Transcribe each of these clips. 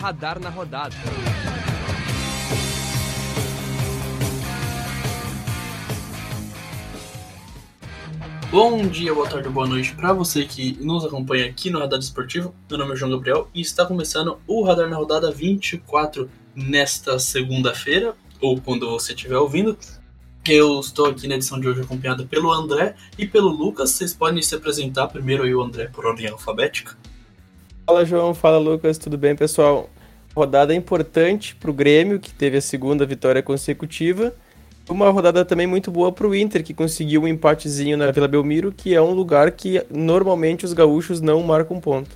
Radar na Rodada. Bom dia, boa tarde, boa noite para você que nos acompanha aqui no Radar Esportivo. Meu nome é João Gabriel e está começando o Radar na Rodada 24 nesta segunda-feira, ou quando você estiver ouvindo. Eu estou aqui na edição de hoje acompanhado pelo André e pelo Lucas. Vocês podem se apresentar primeiro aí o André por ordem alfabética. Fala João, fala Lucas, tudo bem pessoal? Rodada importante para o Grêmio, que teve a segunda vitória consecutiva uma rodada também muito boa para o Inter, que conseguiu um empatezinho na Vila Belmiro, que é um lugar que normalmente os gaúchos não marcam ponto.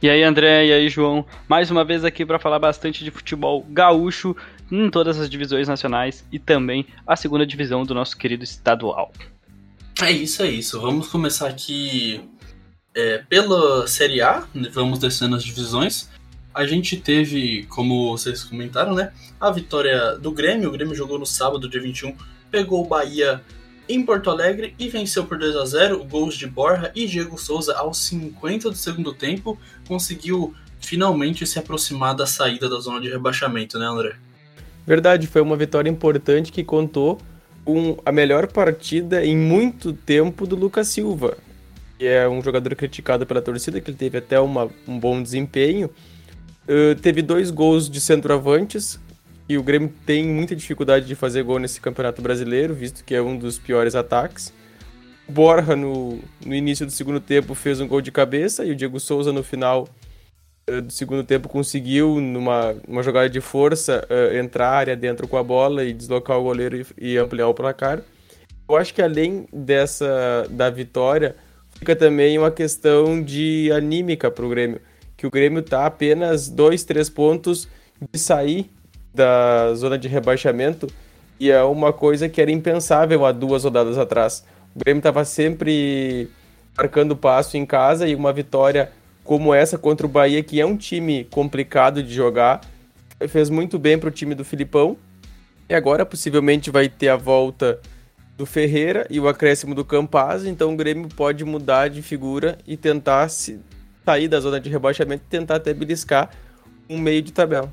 E aí, André, e aí, João, mais uma vez aqui para falar bastante de futebol gaúcho em todas as divisões nacionais e também a segunda divisão do nosso querido estadual. É isso, é isso. Vamos começar aqui é, pela Série A, vamos descendo as divisões a gente teve, como vocês comentaram, né? A vitória do Grêmio. O Grêmio jogou no sábado, dia 21, pegou o Bahia em Porto Alegre e venceu por 2 a 0 Gols de Borja e Diego Souza aos 50 do segundo tempo. Conseguiu finalmente se aproximar da saída da zona de rebaixamento, né, André? Verdade, foi uma vitória importante que contou com a melhor partida em muito tempo do Lucas Silva, que é um jogador criticado pela torcida, que ele teve até uma, um bom desempenho Uh, teve dois gols de centroavantes, e o Grêmio tem muita dificuldade de fazer gol nesse campeonato brasileiro, visto que é um dos piores ataques. Borja, no, no início do segundo tempo, fez um gol de cabeça, e o Diego Souza, no final uh, do segundo tempo, conseguiu, numa uma jogada de força, uh, entrar área dentro com a bola e deslocar o goleiro e, e ampliar o placar. Eu acho que além dessa da vitória, fica também uma questão de anímica para o Grêmio que o Grêmio está apenas dois, três pontos de sair da zona de rebaixamento e é uma coisa que era impensável há duas rodadas atrás. O Grêmio estava sempre marcando passo em casa e uma vitória como essa contra o Bahia, que é um time complicado de jogar, fez muito bem para o time do Filipão. E agora possivelmente vai ter a volta do Ferreira e o acréscimo do Campaz, então o Grêmio pode mudar de figura e tentar se sair da zona de rebaixamento e tentar até beliscar um meio de tabela.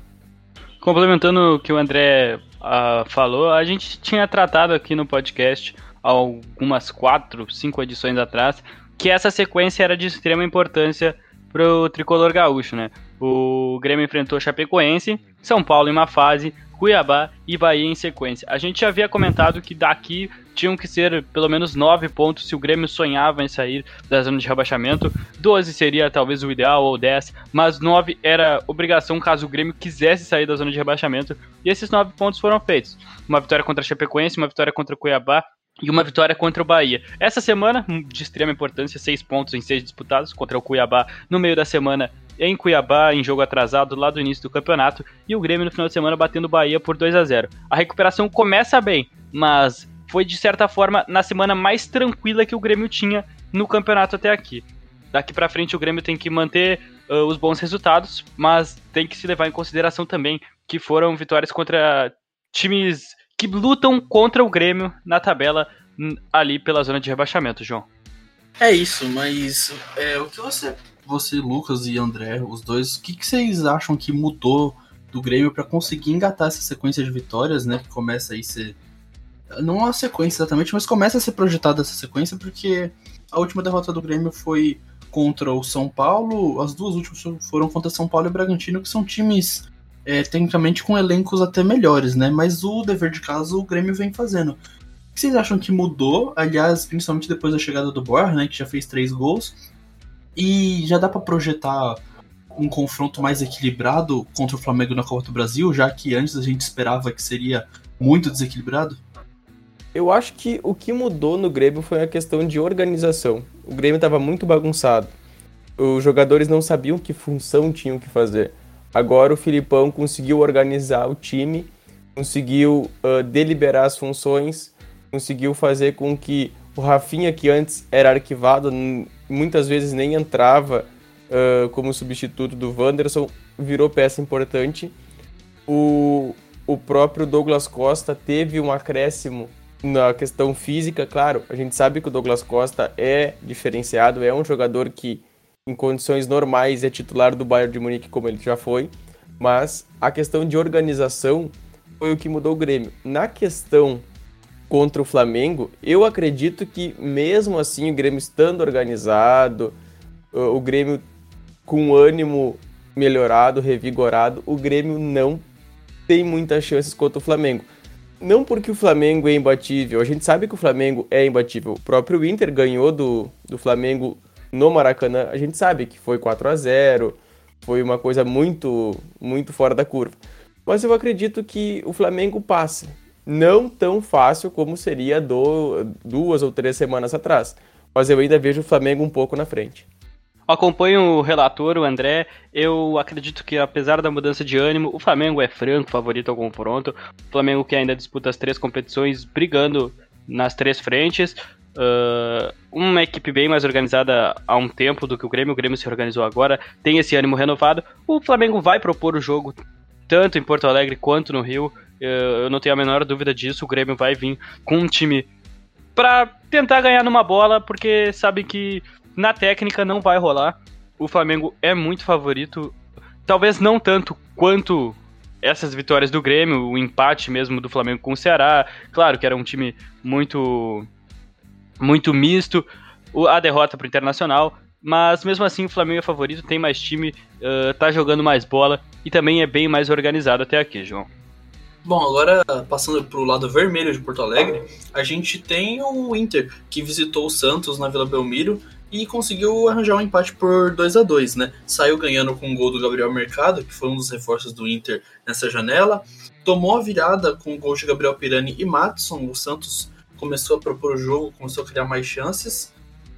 Complementando o que o André uh, falou, a gente tinha tratado aqui no podcast algumas quatro, cinco edições atrás, que essa sequência era de extrema importância para o tricolor gaúcho, né? O Grêmio enfrentou Chapecoense, São Paulo em uma fase, Cuiabá e Bahia em sequência. A gente já havia comentado que daqui tinham que ser pelo menos 9 pontos se o Grêmio sonhava em sair da zona de rebaixamento. 12 seria talvez o ideal, ou 10, mas 9 era obrigação caso o Grêmio quisesse sair da zona de rebaixamento. E esses 9 pontos foram feitos. Uma vitória contra a Chapecoense, uma vitória contra o Cuiabá e uma vitória contra o Bahia. Essa semana, de extrema importância, 6 pontos em 6 disputados contra o Cuiabá. No meio da semana, em Cuiabá, em jogo atrasado lá do início do campeonato, e o Grêmio no final de semana batendo o Bahia por 2 a 0. A recuperação começa bem, mas foi de certa forma na semana mais tranquila que o Grêmio tinha no campeonato até aqui. Daqui para frente o Grêmio tem que manter uh, os bons resultados, mas tem que se levar em consideração também que foram vitórias contra times que lutam contra o Grêmio na tabela ali pela zona de rebaixamento, João. É isso, mas é, o que você você, Lucas e André, os dois, o que, que vocês acham que mudou do Grêmio para conseguir engatar essa sequência de vitórias, né? Que começa aí ser. Não uma sequência exatamente, mas começa a ser projetada essa sequência, porque a última derrota do Grêmio foi contra o São Paulo, as duas últimas foram contra São Paulo e Bragantino, que são times é, tecnicamente com elencos até melhores, né? Mas o dever de casa o Grêmio vem fazendo. O que vocês acham que mudou? Aliás, principalmente depois da chegada do Borja, né? Que já fez três gols. E já dá para projetar um confronto mais equilibrado contra o Flamengo na Copa do Brasil, já que antes a gente esperava que seria muito desequilibrado? Eu acho que o que mudou no Grêmio foi a questão de organização. O Grêmio estava muito bagunçado. Os jogadores não sabiam que função tinham que fazer. Agora o Filipão conseguiu organizar o time, conseguiu uh, deliberar as funções, conseguiu fazer com que o Rafinha, que antes era arquivado, muitas vezes nem entrava uh, como substituto do Wanderson, virou peça importante. O, o próprio Douglas Costa teve um acréscimo na questão física, claro, a gente sabe que o Douglas Costa é diferenciado, é um jogador que em condições normais é titular do Bayern de Munique como ele já foi, Mas a questão de organização foi o que mudou o Grêmio. Na questão contra o Flamengo, eu acredito que mesmo assim o Grêmio estando organizado, o Grêmio com ânimo melhorado, revigorado, o Grêmio não tem muitas chances contra o Flamengo. Não porque o Flamengo é imbatível, a gente sabe que o Flamengo é imbatível. O próprio Inter ganhou do, do Flamengo no Maracanã, a gente sabe que foi 4 a 0 foi uma coisa muito, muito fora da curva. Mas eu acredito que o Flamengo passa. Não tão fácil como seria do, duas ou três semanas atrás. Mas eu ainda vejo o Flamengo um pouco na frente. Acompanho o relator, o André. Eu acredito que, apesar da mudança de ânimo, o Flamengo é franco favorito ao confronto. O Flamengo que ainda disputa as três competições, brigando nas três frentes. Uh, uma equipe bem mais organizada há um tempo do que o Grêmio. O Grêmio se organizou agora, tem esse ânimo renovado. O Flamengo vai propor o jogo tanto em Porto Alegre quanto no Rio. Uh, eu não tenho a menor dúvida disso. O Grêmio vai vir com um time para tentar ganhar numa bola, porque sabe que na técnica não vai rolar. O Flamengo é muito favorito. Talvez não tanto quanto essas vitórias do Grêmio, o empate mesmo do Flamengo com o Ceará. Claro que era um time muito muito misto, a derrota para o Internacional, mas mesmo assim o Flamengo é favorito, tem mais time, uh, tá jogando mais bola e também é bem mais organizado até aqui, João. Bom, agora passando para o lado vermelho de Porto Alegre, a gente tem o Inter, que visitou o Santos na Vila Belmiro e conseguiu arranjar um empate por 2 a 2 né? Saiu ganhando com o um gol do Gabriel Mercado, que foi um dos reforços do Inter nessa janela. Tomou a virada com o gol de Gabriel Pirani e Matson. O Santos começou a propor o jogo, começou a criar mais chances.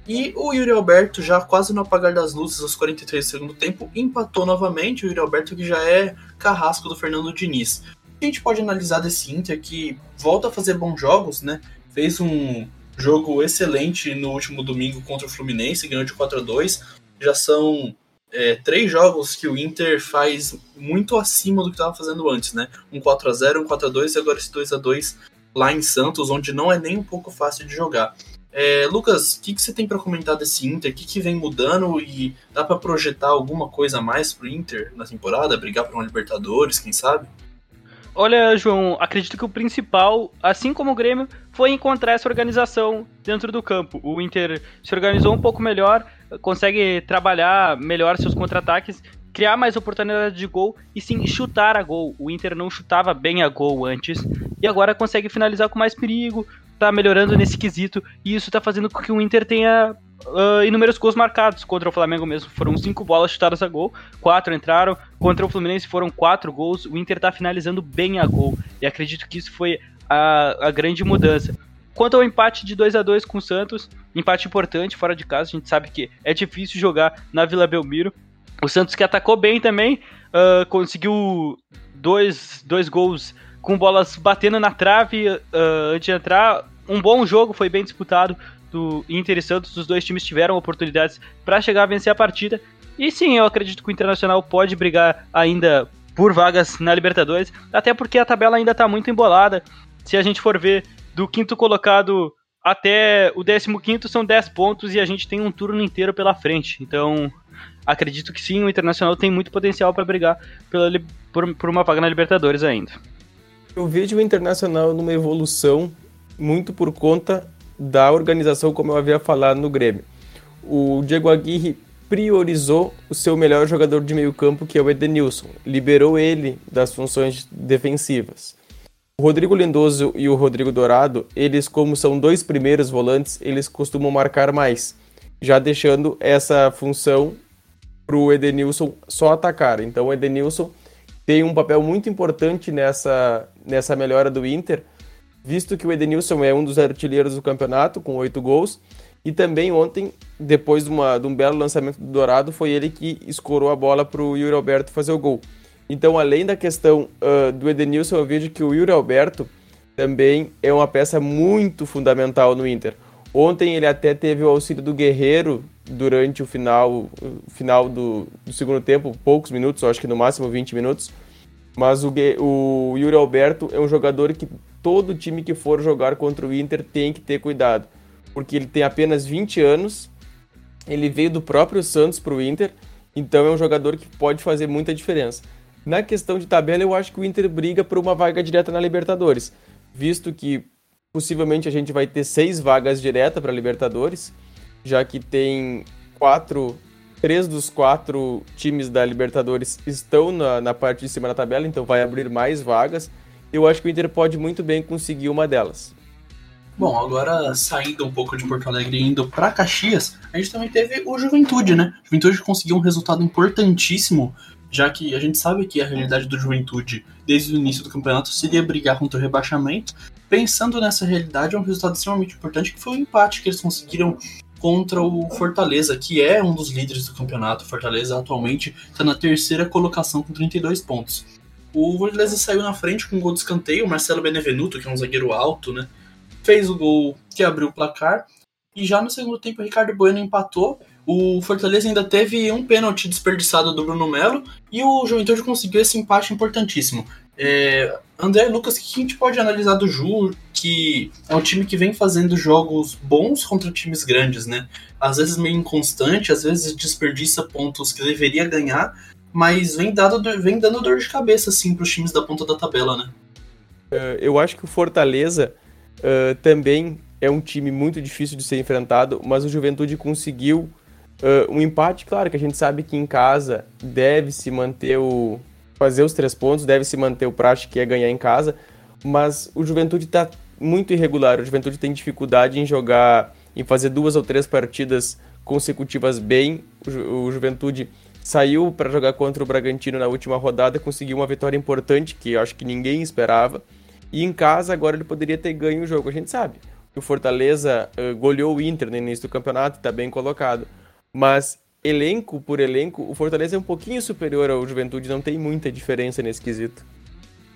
E o Yuri Alberto, já quase no apagar das luzes, aos 43 do segundo tempo, empatou novamente. O Yuri Alberto, que já é carrasco do Fernando Diniz. A gente pode analisar desse Inter que volta a fazer bons jogos, né? Fez um jogo excelente no último domingo contra o Fluminense, ganhou de 4 a 2 Já são é, três jogos que o Inter faz muito acima do que estava fazendo antes, né? Um 4 a 0 um 4 a 2 e agora esse 2 a 2 lá em Santos, onde não é nem um pouco fácil de jogar. É, Lucas, o que, que, você tem para comentar desse Inter? O que, que vem mudando e dá para projetar alguma coisa a mais pro Inter na temporada? Brigar por uma Libertadores, quem sabe? Olha, João, acredito que o principal, assim como o Grêmio, foi encontrar essa organização dentro do campo. O Inter se organizou um pouco melhor, consegue trabalhar melhor seus contra-ataques criar mais oportunidades de gol e sim chutar a gol. O Inter não chutava bem a gol antes e agora consegue finalizar com mais perigo, tá melhorando nesse quesito e isso tá fazendo com que o Inter tenha uh, inúmeros gols marcados. Contra o Flamengo mesmo foram cinco bolas chutadas a gol, quatro entraram. Contra o Fluminense foram quatro gols. O Inter tá finalizando bem a gol e acredito que isso foi a, a grande mudança. Quanto ao empate de 2 a 2 com o Santos, empate importante fora de casa, a gente sabe que é difícil jogar na Vila Belmiro, o Santos que atacou bem também, uh, conseguiu dois, dois gols com bolas batendo na trave uh, antes de entrar. Um bom jogo, foi bem disputado do Inter e Santos. Os dois times tiveram oportunidades para chegar a vencer a partida. E sim, eu acredito que o Internacional pode brigar ainda por vagas na Libertadores, até porque a tabela ainda está muito embolada. Se a gente for ver do quinto colocado até o décimo quinto são 10 pontos e a gente tem um turno inteiro pela frente. Então, acredito que sim, o Internacional tem muito potencial para brigar pela, por, por uma vaga na Libertadores ainda. Eu vejo o Internacional numa evolução muito por conta da organização, como eu havia falado no Grêmio. O Diego Aguirre priorizou o seu melhor jogador de meio campo, que é o Edenilson. Liberou ele das funções defensivas. O Rodrigo Lindoso e o Rodrigo Dourado, eles como são dois primeiros volantes, eles costumam marcar mais, já deixando essa função para o Edenilson só atacar. Então o Edenilson tem um papel muito importante nessa, nessa melhora do Inter, visto que o Edenilson é um dos artilheiros do campeonato, com oito gols, e também ontem, depois de, uma, de um belo lançamento do Dourado, foi ele que escorou a bola para o Yuri Alberto fazer o gol. Então, além da questão uh, do Edenilson, eu vejo que o Yuri Alberto também é uma peça muito fundamental no Inter. Ontem ele até teve o auxílio do Guerreiro durante o final, final do, do, segundo tempo, poucos minutos, acho que no máximo 20 minutos. Mas o, o Yuri Alberto é um jogador que todo time que for jogar contra o Inter tem que ter cuidado, porque ele tem apenas 20 anos, ele veio do próprio Santos para o Inter, então é um jogador que pode fazer muita diferença. Na questão de tabela, eu acho que o Inter briga por uma vaga direta na Libertadores, visto que possivelmente a gente vai ter seis vagas diretas para Libertadores, já que tem quatro, três dos quatro times da Libertadores estão na, na parte de cima da tabela, então vai abrir mais vagas. Eu acho que o Inter pode muito bem conseguir uma delas. Bom, agora saindo um pouco de Porto Alegre e indo para Caxias, a gente também teve o Juventude, né? O Juventude conseguiu um resultado importantíssimo já que a gente sabe que a realidade do Juventude desde o início do campeonato seria brigar contra o rebaixamento. Pensando nessa realidade, é um resultado extremamente importante que foi o empate que eles conseguiram contra o Fortaleza, que é um dos líderes do campeonato. Fortaleza atualmente está na terceira colocação com 32 pontos. O Fortaleza saiu na frente com um gol de escanteio, o Marcelo Benevenuto, que é um zagueiro alto, né? Fez o gol que abriu o placar. E já no segundo tempo, o Ricardo Bueno empatou o Fortaleza ainda teve um pênalti desperdiçado do Bruno Melo e o Juventude conseguiu esse empate importantíssimo. É, André Lucas, o que a gente pode analisar do Ju, que é um time que vem fazendo jogos bons contra times grandes, né? Às vezes meio inconstante, às vezes desperdiça pontos que deveria ganhar, mas vem, dado, vem dando dor de cabeça, assim, para os times da ponta da tabela, né? Uh, eu acho que o Fortaleza uh, também é um time muito difícil de ser enfrentado, mas o Juventude conseguiu Uh, um empate, claro, que a gente sabe que em casa deve se manter o. fazer os três pontos, deve se manter o praxe que é ganhar em casa, mas o Juventude está muito irregular. O Juventude tem dificuldade em jogar, em fazer duas ou três partidas consecutivas bem. O, Ju, o Juventude saiu para jogar contra o Bragantino na última rodada, conseguiu uma vitória importante que eu acho que ninguém esperava. E em casa agora ele poderia ter ganho o jogo. A gente sabe o Fortaleza uh, goleou o Inter no início do campeonato, está bem colocado mas elenco por elenco, o Fortaleza é um pouquinho superior ao Juventude, não tem muita diferença nesse quesito.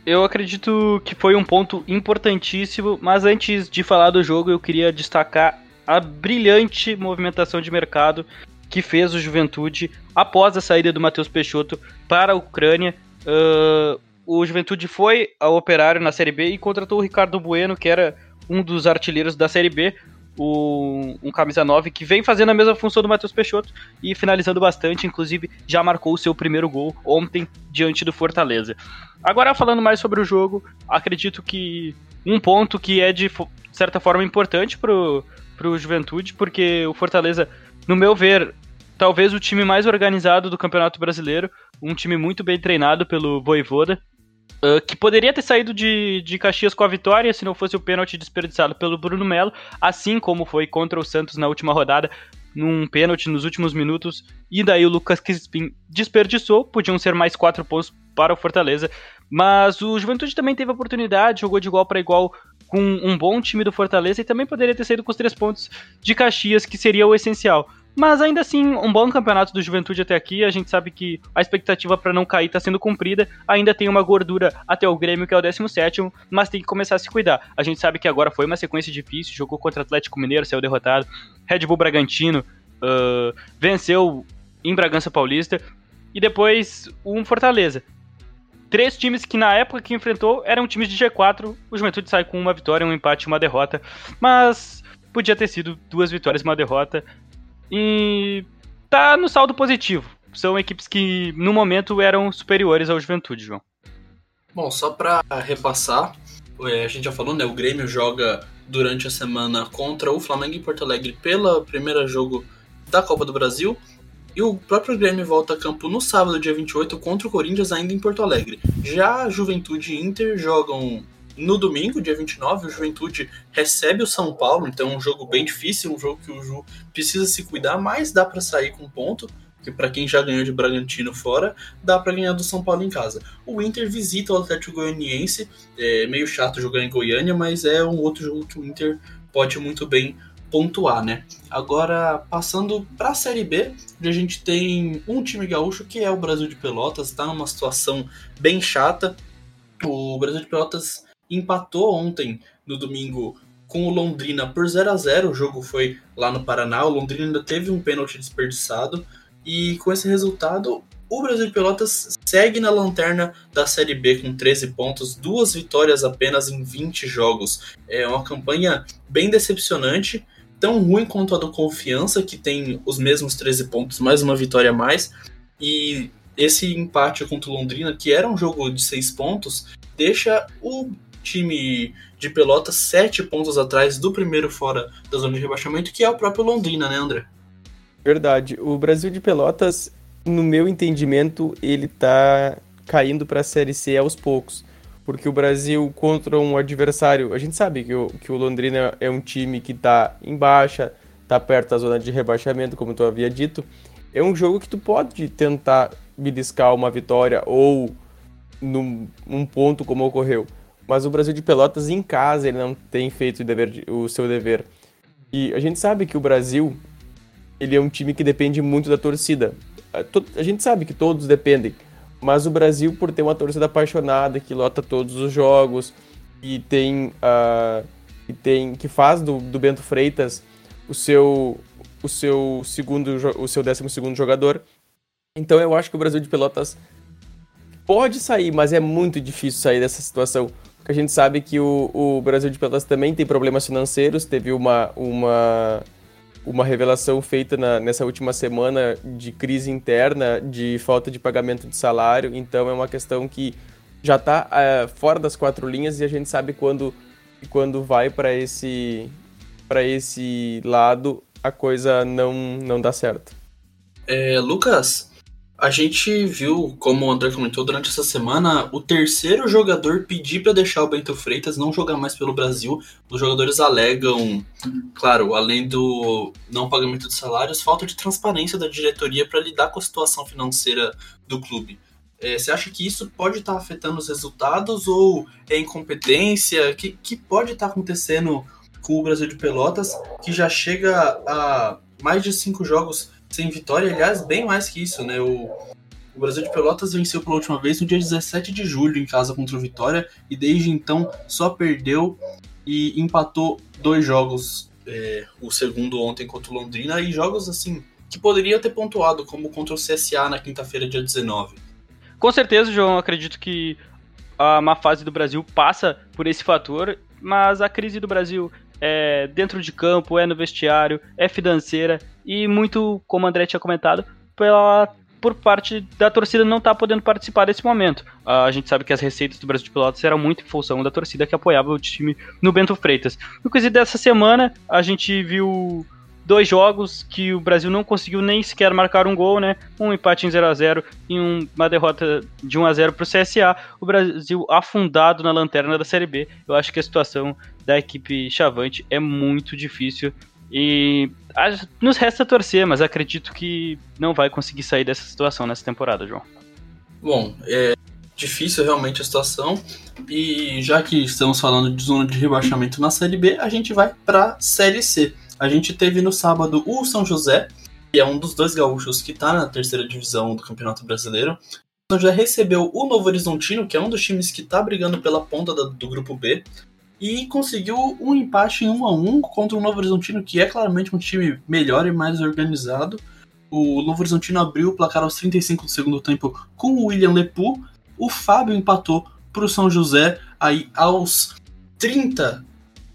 Eu acredito que foi um ponto importantíssimo, mas antes de falar do jogo, eu queria destacar a brilhante movimentação de mercado que fez o Juventude após a saída do Matheus Peixoto para a Ucrânia. Uh, o Juventude foi ao Operário na Série B e contratou o Ricardo Bueno, que era um dos artilheiros da Série B o, um camisa 9 que vem fazendo a mesma função do Matheus Peixoto e finalizando bastante, inclusive já marcou o seu primeiro gol ontem diante do Fortaleza. Agora falando mais sobre o jogo, acredito que um ponto que é de certa forma importante pro, pro Juventude, porque o Fortaleza, no meu ver, talvez o time mais organizado do Campeonato Brasileiro, um time muito bem treinado pelo Voivoda, Uh, que poderia ter saído de, de Caxias com a vitória se não fosse o pênalti desperdiçado pelo Bruno Melo, assim como foi contra o Santos na última rodada, num pênalti nos últimos minutos, e daí o Lucas Crispim desperdiçou, podiam ser mais quatro pontos para o Fortaleza, mas o Juventude também teve oportunidade, jogou de igual para igual com um bom time do Fortaleza e também poderia ter saído com os três pontos de Caxias, que seria o essencial. Mas ainda assim, um bom campeonato do Juventude até aqui. A gente sabe que a expectativa para não cair está sendo cumprida. Ainda tem uma gordura até o Grêmio, que é o 17, mas tem que começar a se cuidar. A gente sabe que agora foi uma sequência difícil. Jogou contra Atlético Mineiro, saiu derrotado. Red Bull Bragantino uh, venceu em Bragança Paulista. E depois um Fortaleza. Três times que na época que enfrentou eram times de G4. O Juventude sai com uma vitória, um empate e uma derrota. Mas podia ter sido duas vitórias e uma derrota. E tá no saldo positivo. São equipes que no momento eram superiores ao Juventude, João. Bom, só para repassar, é, a gente já falou, né? O Grêmio joga durante a semana contra o Flamengo em Porto Alegre pelo primeiro jogo da Copa do Brasil. E o próprio Grêmio volta a campo no sábado, dia 28, contra o Corinthians, ainda em Porto Alegre. Já a Juventude e Inter jogam no domingo, dia 29, o Juventude recebe o São Paulo, então é um jogo bem difícil, um jogo que o Ju precisa se cuidar, mas dá para sair com ponto que para quem já ganhou de Bragantino fora, dá para ganhar do São Paulo em casa. O Inter visita o Atlético Goianiense, é meio chato jogar em Goiânia, mas é um outro jogo que o Inter pode muito bem pontuar, né? Agora, passando para a Série B, a gente tem um time gaúcho que é o Brasil de Pelotas, está numa situação bem chata. O Brasil de Pelotas empatou ontem, no domingo, com o Londrina por 0 a 0 O jogo foi lá no Paraná. O Londrina ainda teve um pênalti desperdiçado. E com esse resultado, o Brasil Pelotas segue na lanterna da Série B com 13 pontos, duas vitórias apenas em 20 jogos. É uma campanha bem decepcionante, tão ruim quanto a do Confiança, que tem os mesmos 13 pontos, mais uma vitória a mais. E esse empate contra o Londrina, que era um jogo de seis pontos, deixa o time de Pelotas sete pontos atrás do primeiro fora da zona de rebaixamento, que é o próprio Londrina, né, André? Verdade. O Brasil de Pelotas, no meu entendimento, ele tá caindo para a Série C aos poucos. Porque o Brasil contra um adversário, a gente sabe que o, que o Londrina é um time que tá em baixa, tá perto da zona de rebaixamento, como tu havia dito. É um jogo que tu pode tentar beliscar uma vitória ou num um ponto como ocorreu. Mas o Brasil de Pelotas em casa ele não tem feito o, dever, o seu dever. E a gente sabe que o Brasil ele é um time que depende muito da torcida. A, gente sabe que todos dependem, mas o Brasil por ter uma torcida apaixonada que lota todos os jogos e tem uh, e tem que faz do, do Bento Freitas o seu o seu segundo o seu décimo segundo jogador então eu acho que o Brasil de Pelotas pode sair, mas é muito difícil sair dessa situação. Porque a gente sabe que o, o Brasil de Pelotas também tem problemas financeiros, teve uma, uma, uma revelação feita na, nessa última semana de crise interna, de falta de pagamento de salário, então é uma questão que já está é, fora das quatro linhas e a gente sabe quando, quando vai para esse, esse lado a coisa não, não dá certo. É, Lucas, a gente viu, como o André comentou durante essa semana, o terceiro jogador pedir para deixar o Bento Freitas não jogar mais pelo Brasil. Os jogadores alegam, claro, além do não pagamento de salários, falta de transparência da diretoria para lidar com a situação financeira do clube. É, você acha que isso pode estar tá afetando os resultados ou é incompetência? O que, que pode estar tá acontecendo com o Brasil de Pelotas, que já chega a mais de cinco jogos sem vitória, aliás, bem mais que isso, né? O, o Brasil de Pelotas venceu pela última vez no dia 17 de julho em casa contra o Vitória e desde então só perdeu e empatou dois jogos, é, o segundo ontem contra o Londrina e jogos assim que poderia ter pontuado, como contra o CSA na quinta-feira, dia 19. Com certeza, João, acredito que a má fase do Brasil passa por esse fator, mas a crise do Brasil é dentro de campo, é no vestiário, é financeira e muito, como o André tinha comentado, pela por parte da torcida não tá podendo participar desse momento. A gente sabe que as receitas do Brasil de Pelotas eram muito em função da torcida que apoiava o time no Bento Freitas. No quesito dessa semana, a gente viu dois jogos que o Brasil não conseguiu nem sequer marcar um gol, né? Um empate em 0 a 0 e uma derrota de 1 a 0 para o CSA. O Brasil afundado na lanterna da Série B. Eu acho que a situação da equipe Chavante é muito difícil e nos resta torcer, mas acredito que não vai conseguir sair dessa situação nessa temporada, João. Bom, é difícil realmente a situação e já que estamos falando de zona de rebaixamento na Série B, a gente vai para Série C. A gente teve no sábado o São José, que é um dos dois gaúchos que está na terceira divisão do Campeonato Brasileiro. O São José recebeu o Novo Horizontino, que é um dos times que está brigando pela ponta do, grupo B, e conseguiu um empate em 1 a 1 contra o Novo Horizontino, que é claramente um time melhor e mais organizado. O Novo Horizontino abriu o placar aos 35 do segundo tempo com o William Lepu. O Fábio empatou para o São José aí aos 30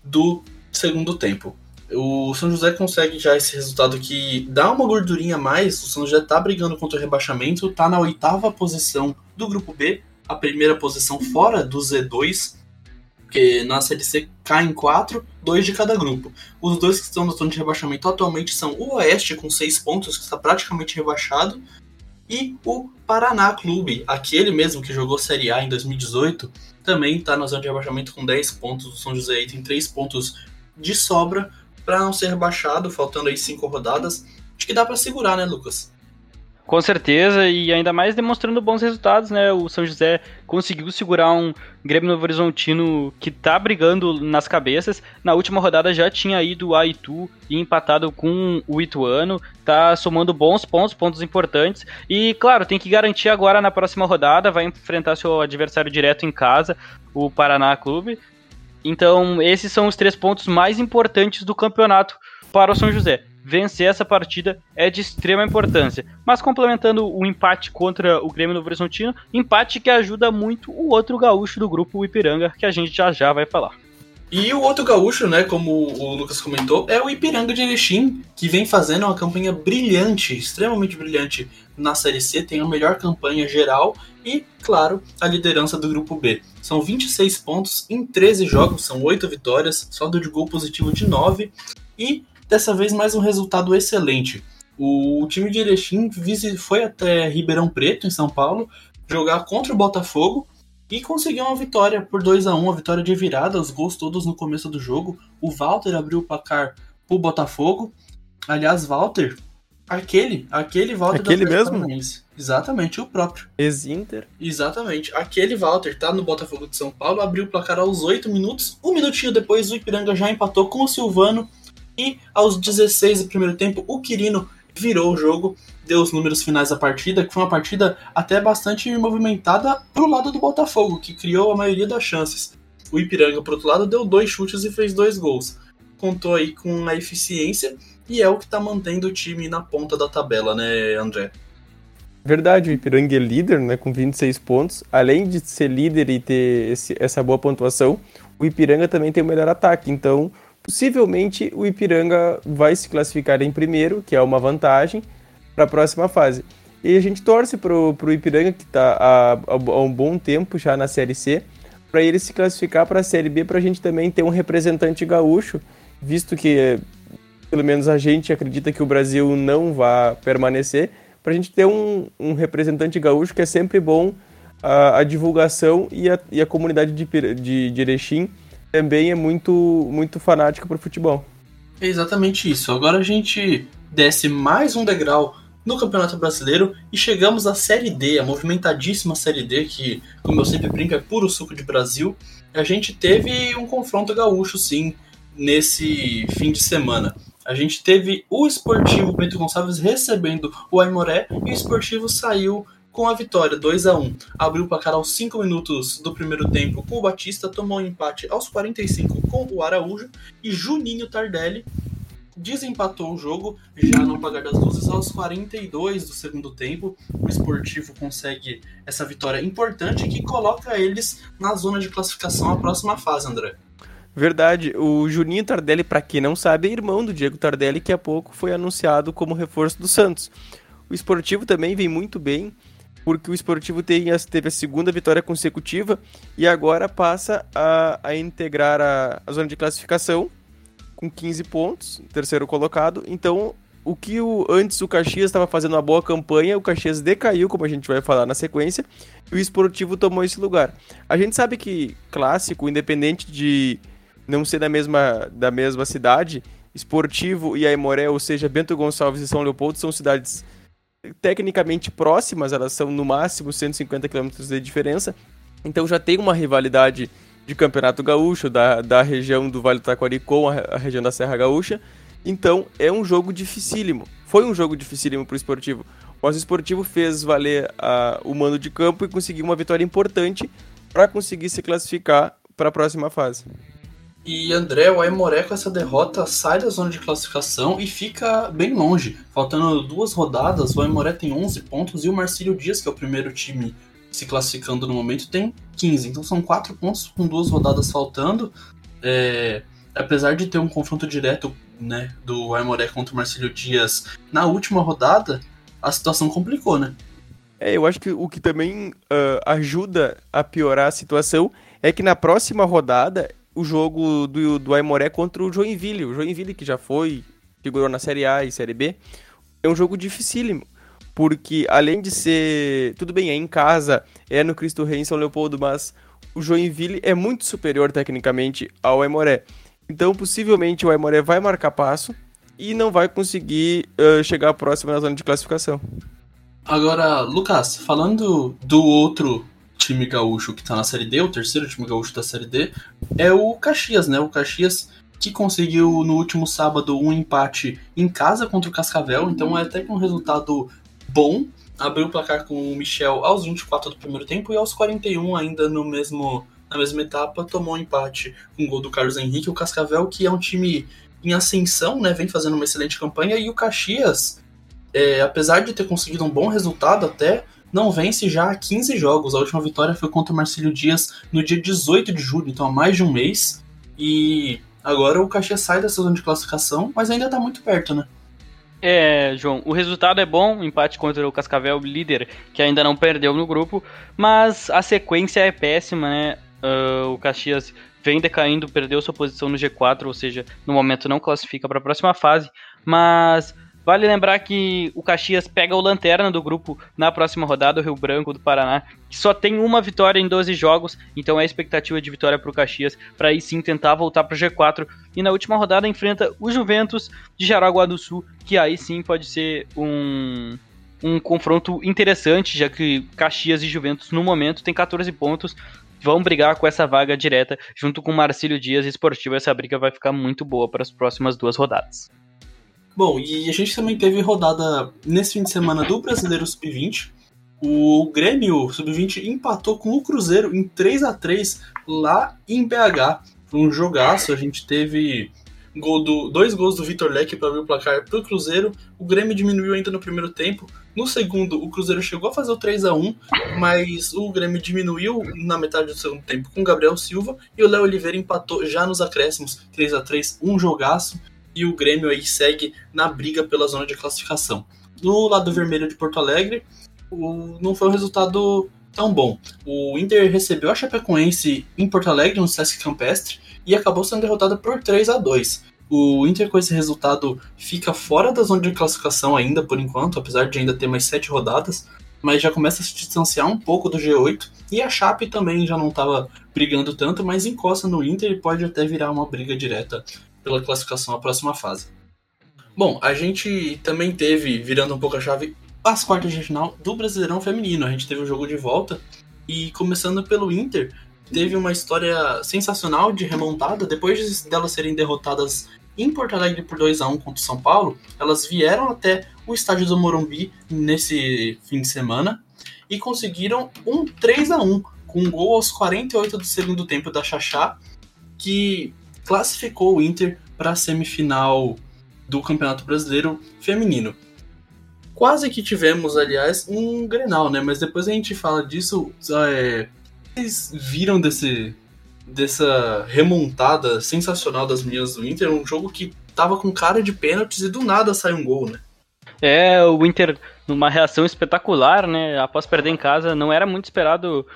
do segundo tempo o São José consegue já esse resultado que dá uma gordurinha a mais. O São José tá brigando contra o rebaixamento, tá na oitava posição do grupo B, a primeira posição fora do Z2, porque na Série C caem quatro, dois de cada grupo. Os dois que estão na zona de rebaixamento atualmente são o Oeste, com seis pontos, que está praticamente rebaixado, e o Paraná Clube, aquele mesmo que jogou Série A em 2018, também está na zona de rebaixamento com 10 pontos. O São José aí tem 3 pontos de sobra para não ser rebaixado, faltando aí cinco rodadas. Acho que dá para segurar, né, Lucas? Com certeza, e ainda mais demonstrando bons resultados, né? O São José conseguiu segurar um Grêmio Novo Horizontino que tá brigando nas cabeças. Na última rodada já tinha ido a Itu e empatado com o Ituano, tá somando bons pontos, pontos importantes. E claro, tem que garantir agora na próxima rodada, vai enfrentar seu adversário direto em casa, o Paraná Clube. Então, esses são os três pontos mais importantes do campeonato para o São José. Vencer essa partida é de extrema importância. Mas complementando o empate contra o Grêmio Novo Horizontino, empate que ajuda muito o outro gaúcho do grupo, o Ipiranga, que a gente já já vai falar. E o outro gaúcho, né, como o Lucas comentou, é o Ipiranga de Erechim, que vem fazendo uma campanha brilhante, extremamente brilhante na Série C, tem a melhor campanha geral e, claro, a liderança do grupo B. São 26 pontos em 13 jogos, são 8 vitórias, saldo de gol positivo de 9 e dessa vez mais um resultado excelente. O time de Erechim foi até Ribeirão Preto, em São Paulo, jogar contra o Botafogo e conseguiu uma vitória por 2 a 1 uma vitória de virada, os gols todos no começo do jogo. O Walter abriu o placar pro Botafogo. Aliás, Walter, aquele, aquele Walter aquele mesmo? Paranaense. Exatamente, o próprio. Ex-Inter. Exatamente. Aquele Walter tá no Botafogo de São Paulo, abriu o placar aos 8 minutos. Um minutinho depois, o Ipiranga já empatou com o Silvano. E aos 16 do primeiro tempo, o Quirino virou o jogo, deu os números finais da partida, que foi uma partida até bastante movimentada pro lado do Botafogo, que criou a maioria das chances. O Ipiranga, por outro lado, deu dois chutes e fez dois gols. Contou aí com a eficiência e é o que tá mantendo o time na ponta da tabela, né, André? Verdade, o Ipiranga é líder, né, com 26 pontos. Além de ser líder e ter esse, essa boa pontuação, o Ipiranga também tem o melhor ataque. Então, possivelmente o Ipiranga vai se classificar em primeiro, que é uma vantagem, para a próxima fase. E a gente torce para o Ipiranga, que está há, há, um bom tempo já na Série C, para ele se classificar para a Série B, para a gente também ter um representante gaúcho, visto que, pelo menos a gente acredita que o Brasil não vai permanecer, para a gente ter um, um, representante gaúcho que é sempre bom a, a divulgação e a, e a comunidade de, de, de Erechim também é muito, muito fanática por futebol. É exatamente isso. Agora a gente desce mais um degrau no Campeonato Brasileiro e chegamos à Série D, a movimentadíssima Série D, que, como eu sempre brinco, é puro suco de Brasil. A gente teve um confronto gaúcho, sim, nesse fim de semana. A gente teve o Esportivo Bento Gonçalves recebendo o Aimoré e o Esportivo saiu com a vitória 2 a 1 Abriu o placar aos 5 minutos do primeiro tempo com o Batista, tomou um empate aos 45 com o Araújo e Juninho Tardelli desempatou o jogo, já no apagar das luzes, aos 42 do segundo tempo. O esportivo consegue essa vitória importante que coloca eles na zona de classificação à próxima fase, André. Verdade, o Juninho Tardelli, para quem não sabe, é irmão do Diego Tardelli, que há pouco foi anunciado como reforço do Santos. O esportivo também vem muito bem, porque o esportivo teve a segunda vitória consecutiva e agora passa a, a integrar a, a zona de classificação com 15 pontos, terceiro colocado. Então, o que o, antes o Caxias estava fazendo uma boa campanha, o Caxias decaiu, como a gente vai falar na sequência, e o Esportivo tomou esse lugar. A gente sabe que clássico, independente de não ser da mesma, da mesma cidade, Esportivo e Aimoré, ou seja, Bento Gonçalves e São Leopoldo, são cidades tecnicamente próximas, elas são no máximo 150 quilômetros de diferença, então já tem uma rivalidade de Campeonato Gaúcho, da, da região do Vale do Taquari com a, a região da Serra Gaúcha. Então é um jogo dificílimo. Foi um jogo dificílimo para o esportivo. Mas o esportivo fez valer a, o mando de campo e conseguiu uma vitória importante para conseguir se classificar para a próxima fase. E André, o Aimoré com essa derrota sai da zona de classificação e fica bem longe. Faltando duas rodadas, o Aimoré tem 11 pontos e o Marcílio Dias, que é o primeiro time se classificando no momento, tem 15. Então são 4 pontos com duas rodadas faltando. É, apesar de ter um confronto direto né, do Aimoré contra o Marcílio Dias na última rodada, a situação complicou, né? É, eu acho que o que também uh, ajuda a piorar a situação é que na próxima rodada o jogo do, do Aimoré contra o Joinville. O Joinville que já foi, figurou na Série A e Série B, é um jogo dificílimo porque além de ser. Tudo bem, é em casa, é no Cristo Rei em São Leopoldo, mas o Joinville é muito superior tecnicamente ao Aimoré. Então, possivelmente, o Aimoré vai marcar passo e não vai conseguir uh, chegar próximo na zona de classificação. Agora, Lucas, falando do outro time gaúcho que tá na Série D, o terceiro time gaúcho da Série D, é o Caxias, né? O Caxias que conseguiu no último sábado um empate em casa contra o Cascavel, então é até que um resultado bom. Abriu o placar com o Michel aos 24 do primeiro tempo e aos 41, ainda no mesmo, na mesma etapa, tomou um empate com o gol do Carlos Henrique. O Cascavel, que é um time em ascensão, né, vem fazendo uma excelente campanha. E o Caxias, é, apesar de ter conseguido um bom resultado até, não vence já há 15 jogos. A última vitória foi contra o Marcílio Dias no dia 18 de julho, então há mais de um mês. E agora o Caxias sai dessa zona de classificação, mas ainda tá muito perto, né? É, João, o resultado é bom, empate contra o Cascavel, líder, que ainda não perdeu no grupo, mas a sequência é péssima, né? Uh, o Caxias vem decaindo, perdeu sua posição no G4, ou seja, no momento não classifica para a próxima fase, mas Vale lembrar que o Caxias pega o lanterna do grupo na próxima rodada, o Rio Branco do Paraná, que só tem uma vitória em 12 jogos, então é a expectativa de vitória para o Caxias, para aí sim tentar voltar para o G4. E na última rodada enfrenta o Juventus de Jaraguá do Sul, que aí sim pode ser um, um confronto interessante, já que Caxias e Juventus no momento tem 14 pontos, vão brigar com essa vaga direta junto com Marcílio Dias Esportivo. Essa briga vai ficar muito boa para as próximas duas rodadas. Bom, e a gente também teve rodada nesse fim de semana do Brasileiro Sub-20. O Grêmio Sub-20 empatou com o Cruzeiro em 3 a 3 lá em BH. Foi um jogaço, a gente teve gol do, dois gols do Vitor Leque para abrir o placar para o Cruzeiro. O Grêmio diminuiu ainda no primeiro tempo. No segundo, o Cruzeiro chegou a fazer o 3 a 1 mas o Grêmio diminuiu na metade do segundo tempo com o Gabriel Silva e o Léo Oliveira empatou já nos acréscimos 3 a 3 um jogaço e o Grêmio aí segue na briga pela zona de classificação. No lado vermelho de Porto Alegre, o, não foi um resultado tão bom. O Inter recebeu a Chapecoense em Porto Alegre, no Sesc Campestre, e acabou sendo derrotado por 3 a 2 O Inter, com esse resultado, fica fora da zona de classificação ainda, por enquanto, apesar de ainda ter mais sete rodadas, mas já começa a se distanciar um pouco do G8. E a Chape também já não estava brigando tanto, mas encosta no Inter e pode até virar uma briga direta pela classificação à próxima fase. Bom, a gente também teve, virando um pouco a chave, as quartas de final do Brasileirão Feminino. A gente teve o um jogo de volta e começando pelo Inter, teve uma história sensacional de remontada. Depois delas serem derrotadas em Porto Alegre por 2 a 1 contra o São Paulo, elas vieram até o estádio do Morumbi nesse fim de semana e conseguiram um 3 a 1 com um gol aos 48 do segundo tempo da Xaxá, que classificou o Inter para a semifinal do Campeonato Brasileiro Feminino. Quase que tivemos, aliás, um Grenal, né? Mas depois a gente fala disso. É... Vocês viram desse, dessa remontada sensacional das meninas do Inter? Um jogo que tava com cara de pênaltis e do nada sai um gol, né? É, o Inter numa reação espetacular, né? Após perder em casa, não era muito esperado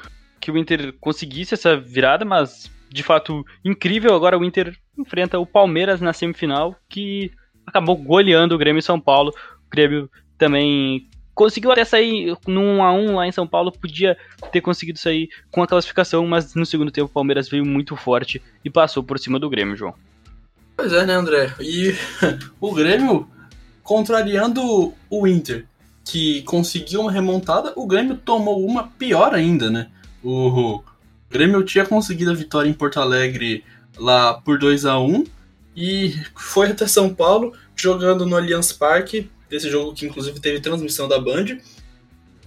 que o Inter conseguisse essa virada, mas de fato incrível. Agora o Inter enfrenta o Palmeiras na semifinal, que acabou goleando o Grêmio e São Paulo. O Grêmio também conseguiu até sair num 1 a 1 lá em São Paulo, podia ter conseguido sair com a classificação, mas no segundo tempo o Palmeiras veio muito forte e passou por cima do Grêmio, João. Pois é, né, André? E o Grêmio contrariando o Inter, que conseguiu uma remontada, o Grêmio tomou uma pior ainda, né? O Grêmio tinha conseguido a vitória em Porto Alegre lá por 2 a 1 e foi até São Paulo jogando no Allianz Parque, desse jogo que inclusive teve transmissão da Band.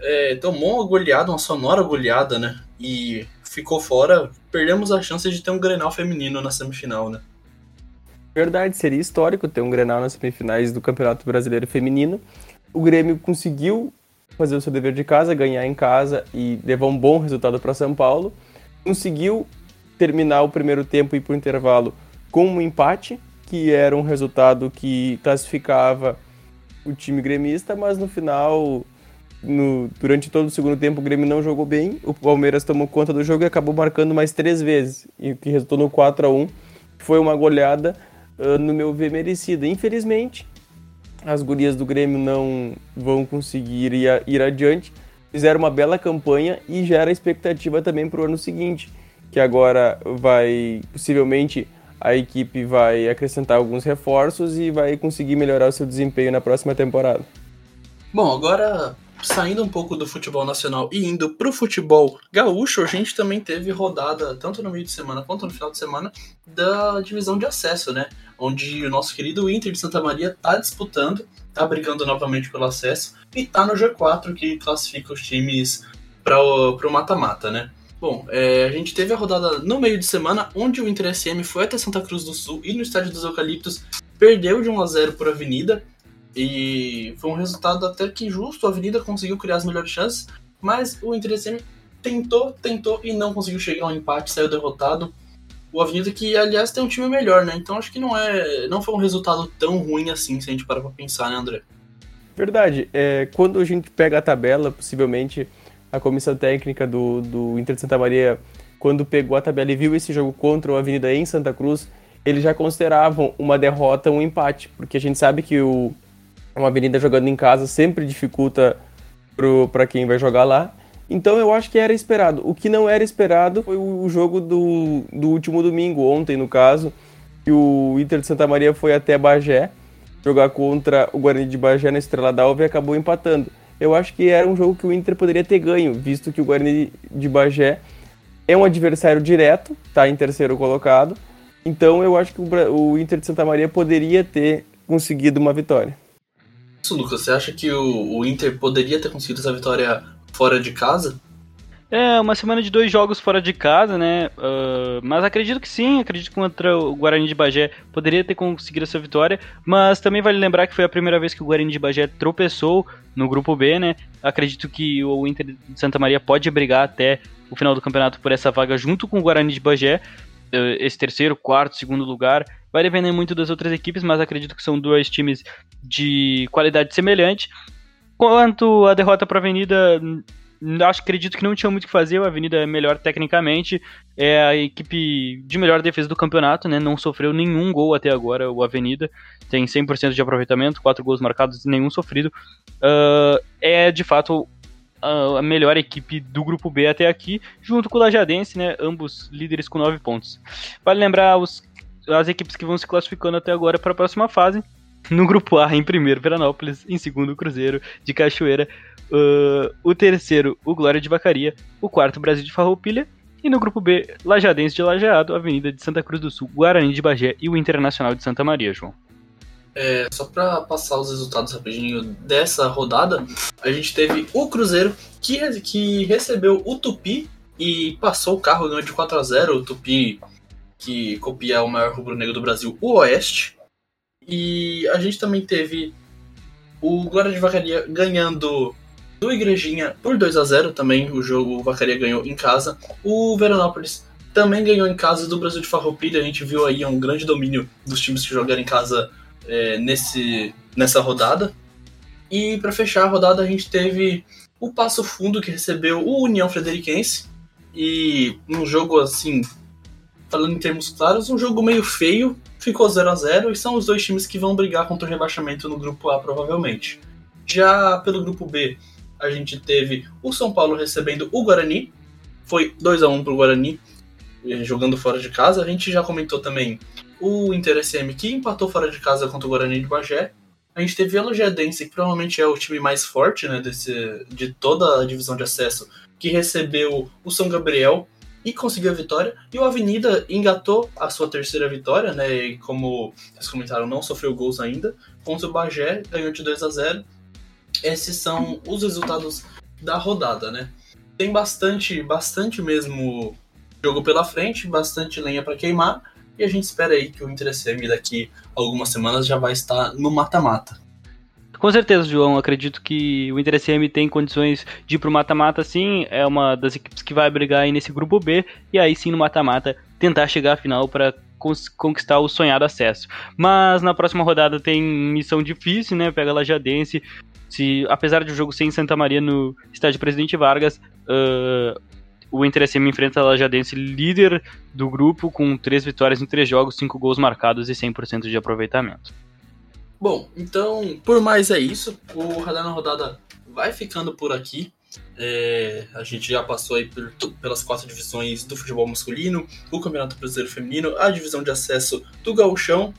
É, tomou uma goleada, uma sonora goleada, né? E ficou fora. Perdemos a chance de ter um Grenal feminino na semifinal, né? Verdade, seria histórico ter um Grenal nas semifinais do Campeonato Brasileiro Feminino. O Grêmio conseguiu fazer o seu dever de casa, ganhar em casa e levar um bom resultado para São Paulo conseguiu terminar o primeiro tempo e ir para o intervalo com um empate, que era um resultado que classificava o time gremista, mas no final, no, durante todo o segundo tempo, o Grêmio não jogou bem. O Palmeiras tomou conta do jogo e acabou marcando mais três vezes, o que resultou no 4 a 1 Foi uma goleada, uh, no meu ver, merecida. Infelizmente, as gurias do Grêmio não vão conseguir ir, ir adiante fizeram uma bela campanha e gera expectativa também para o ano seguinte, que agora vai possivelmente a equipe vai acrescentar alguns reforços e vai conseguir melhorar o seu desempenho na próxima temporada. Bom, agora saindo um pouco do futebol nacional e indo para o futebol gaúcho, a gente também teve rodada, tanto no meio de semana quanto no final de semana, da divisão de acesso, né? Onde o nosso querido Inter de Santa Maria está disputando tá brigando novamente pelo acesso e tá no G4 que classifica os times para o mata-mata, né? Bom, é, a gente teve a rodada no meio de semana, onde o Inter SM foi até Santa Cruz do Sul e no Estádio dos Eucaliptos perdeu de 1 a 0 por Avenida. E foi um resultado até que justo, a Avenida conseguiu criar as melhores chances, mas o Inter SM tentou, tentou e não conseguiu chegar ao empate, saiu derrotado. O Avenida que, aliás, tem um time melhor, né? Então acho que não é, não foi um resultado tão ruim assim, se a gente parar pra pensar, né, André? Verdade. É, quando a gente pega a tabela, possivelmente a comissão técnica do, do Inter de Santa Maria, quando pegou a tabela e viu esse jogo contra o Avenida em Santa Cruz, eles já consideravam uma derrota um empate, porque a gente sabe que o, uma Avenida jogando em casa sempre dificulta para quem vai jogar lá. Então eu acho que era esperado. O que não era esperado foi o jogo do, do último domingo, ontem no caso, que o Inter de Santa Maria foi até Bagé jogar contra o Guarani de Bagé na Estrela d'Alva e acabou empatando. Eu acho que era um jogo que o Inter poderia ter ganho, visto que o Guarani de Bagé é um adversário direto, está em terceiro colocado. Então eu acho que o Inter de Santa Maria poderia ter conseguido uma vitória. Isso, Lucas, você acha que o, o Inter poderia ter conseguido essa vitória fora de casa? É, uma semana de dois jogos fora de casa, né? Uh, mas acredito que sim, acredito que contra o Guarani de Bagé poderia ter conseguido essa vitória. Mas também vale lembrar que foi a primeira vez que o Guarani de Bagé tropeçou no grupo B, né? Acredito que o Inter de Santa Maria pode brigar até o final do campeonato por essa vaga junto com o Guarani de Bagé. Uh, esse terceiro, quarto, segundo lugar. Vai depender muito das outras equipes, mas acredito que são dois times de qualidade semelhante. Quanto à derrota para a Avenida, acho acredito que não tinha muito o que fazer. A Avenida é melhor tecnicamente, é a equipe de melhor defesa do campeonato, né? Não sofreu nenhum gol até agora. O Avenida tem 100% de aproveitamento, 4 gols marcados e nenhum sofrido. Uh, é de fato a melhor equipe do grupo B até aqui, junto com o Lajadense, né? Ambos líderes com 9 pontos. Vale lembrar os, as equipes que vão se classificando até agora para a próxima fase. No grupo A, em primeiro, Veranópolis. Em segundo, Cruzeiro de Cachoeira. Uh, o terceiro, o Glória de Vacaria. O quarto, Brasil de Farroupilha. E no grupo B, Lajadense de Lajeado, Avenida de Santa Cruz do Sul, Guarani de Bagé e o Internacional de Santa Maria, João. É, só para passar os resultados rapidinho dessa rodada, a gente teve o Cruzeiro que, que recebeu o Tupi e passou o carro, de 4 a 0 O Tupi, que copia o maior rubro-negro do Brasil, o Oeste. E a gente também teve o Glória de Vacaria ganhando do Igrejinha por 2 a 0 também. O jogo o Vacaria ganhou em casa. O Veranópolis também ganhou em casa do Brasil de Farroupilha. A gente viu aí um grande domínio dos times que jogaram em casa é, nesse, nessa rodada. E para fechar a rodada a gente teve o Passo Fundo que recebeu o União Frederiquense. E um jogo assim, falando em termos claros, um jogo meio feio, ficou 0 a 0 e são os dois times que vão brigar contra o rebaixamento no grupo A, provavelmente. Já pelo grupo B, a gente teve o São Paulo recebendo o Guarani, foi 2 a 1 pro Guarani, eh, jogando fora de casa. A gente já comentou também o Inter SM que empatou fora de casa contra o Guarani de Bagé. A gente teve o Elogiadense, que provavelmente é o time mais forte né, desse, de toda a divisão de acesso, que recebeu o São Gabriel e conseguiu a vitória. E o Avenida engatou a sua terceira vitória, né? E como vocês comentaram, não sofreu gols ainda. Contra o Bagé, ganhou de 2 a 0 Esses são os resultados da rodada, né? Tem bastante, bastante mesmo jogo pela frente, bastante lenha para queimar. E a gente espera aí que o Inter SM daqui algumas semanas já vai estar no mata-mata. Com certeza, João. Acredito que o Inter SM tem condições de ir pro mata-mata, sim. É uma das equipes que vai brigar aí nesse grupo B. E aí sim, no mata-mata, tentar chegar à final para conquistar o sonhado acesso. Mas na próxima rodada tem missão difícil, né? Pega a Lajadense. Se, apesar de o jogo ser em Santa Maria no estádio Presidente Vargas, uh, o Inter SM enfrenta a Lajadense líder do grupo com três vitórias em três jogos, cinco gols marcados e 100% de aproveitamento. Bom, então, por mais é isso. O Radar na Rodada vai ficando por aqui. É, a gente já passou aí por, pelas quatro divisões do futebol masculino, o Campeonato Brasileiro Feminino, a divisão de acesso do Gauchão.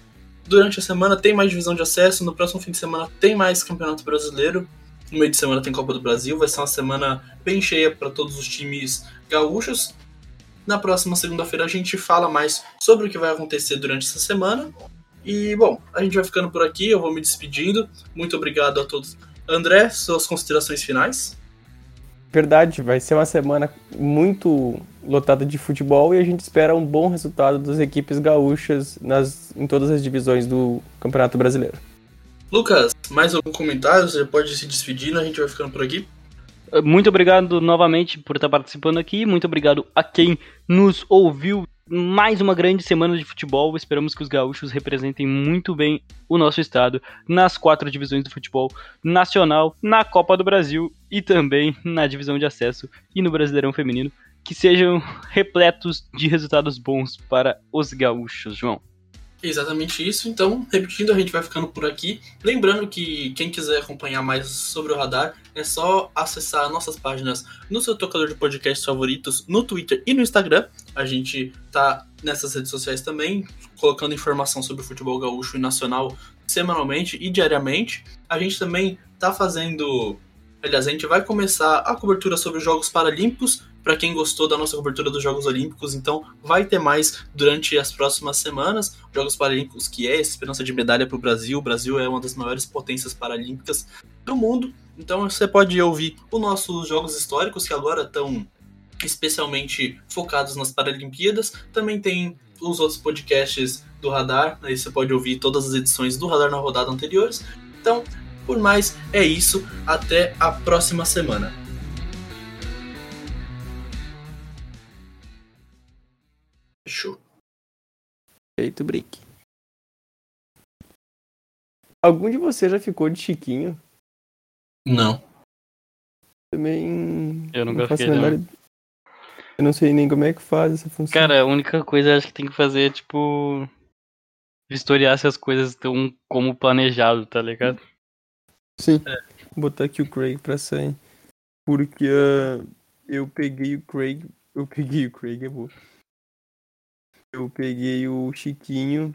Durante a semana tem mais divisão de acesso, no próximo fim de semana tem mais Campeonato Brasileiro. No meio de semana tem Copa do Brasil, vai ser uma semana bem cheia para todos os times gaúchos. Na próxima segunda-feira a gente fala mais sobre o que vai acontecer durante essa semana. E, bom, a gente vai ficando por aqui, eu vou me despedindo. Muito obrigado a todos. André, suas considerações finais? Verdade, vai ser uma semana muito lotada de futebol e a gente espera um bom resultado das equipes gaúchas nas, em todas as divisões do Campeonato Brasileiro. Lucas, mais algum comentário? Você pode se despedir, a gente vai ficando por aqui. Muito obrigado novamente por estar participando aqui. Muito obrigado a quem nos ouviu mais uma grande semana de futebol. Esperamos que os gaúchos representem muito bem o nosso estado nas quatro divisões do futebol nacional, na Copa do Brasil e também na divisão de acesso e no Brasileirão Feminino. Que sejam repletos de resultados bons para os gaúchos, João. Exatamente isso. Então, repetindo, a gente vai ficando por aqui. Lembrando que quem quiser acompanhar mais sobre o radar, é só acessar nossas páginas no seu tocador de podcasts favoritos, no Twitter e no Instagram. A gente tá nessas redes sociais também, colocando informação sobre o futebol gaúcho e nacional semanalmente e diariamente. A gente também tá fazendo. Aliás, a gente vai começar a cobertura sobre os Jogos Paralímpicos para quem gostou da nossa cobertura dos Jogos Olímpicos, então vai ter mais durante as próximas semanas. Jogos Paralímpicos, que é esperança de medalha para o Brasil. O Brasil é uma das maiores potências paralímpicas do mundo. Então você pode ouvir os nossos Jogos Históricos, que agora estão especialmente focados nas Paralimpíadas. Também tem os outros podcasts do Radar, aí você pode ouvir todas as edições do Radar na rodada anteriores. Então, por mais, é isso. Até a próxima semana. Fechou. Feito brick. Algum de vocês já ficou de Chiquinho? Não. Também. Eu nunca não faço fiquei, menor não. Eu não sei nem como é que faz essa função. Cara, a única coisa acho que tem que fazer é, tipo, vistoriar se as coisas estão como planejado, tá ligado? Sim. Vou botar aqui o Craig pra sair. Porque ah, eu peguei o Craig. Eu peguei o Craig, é bom. Eu peguei o Chiquinho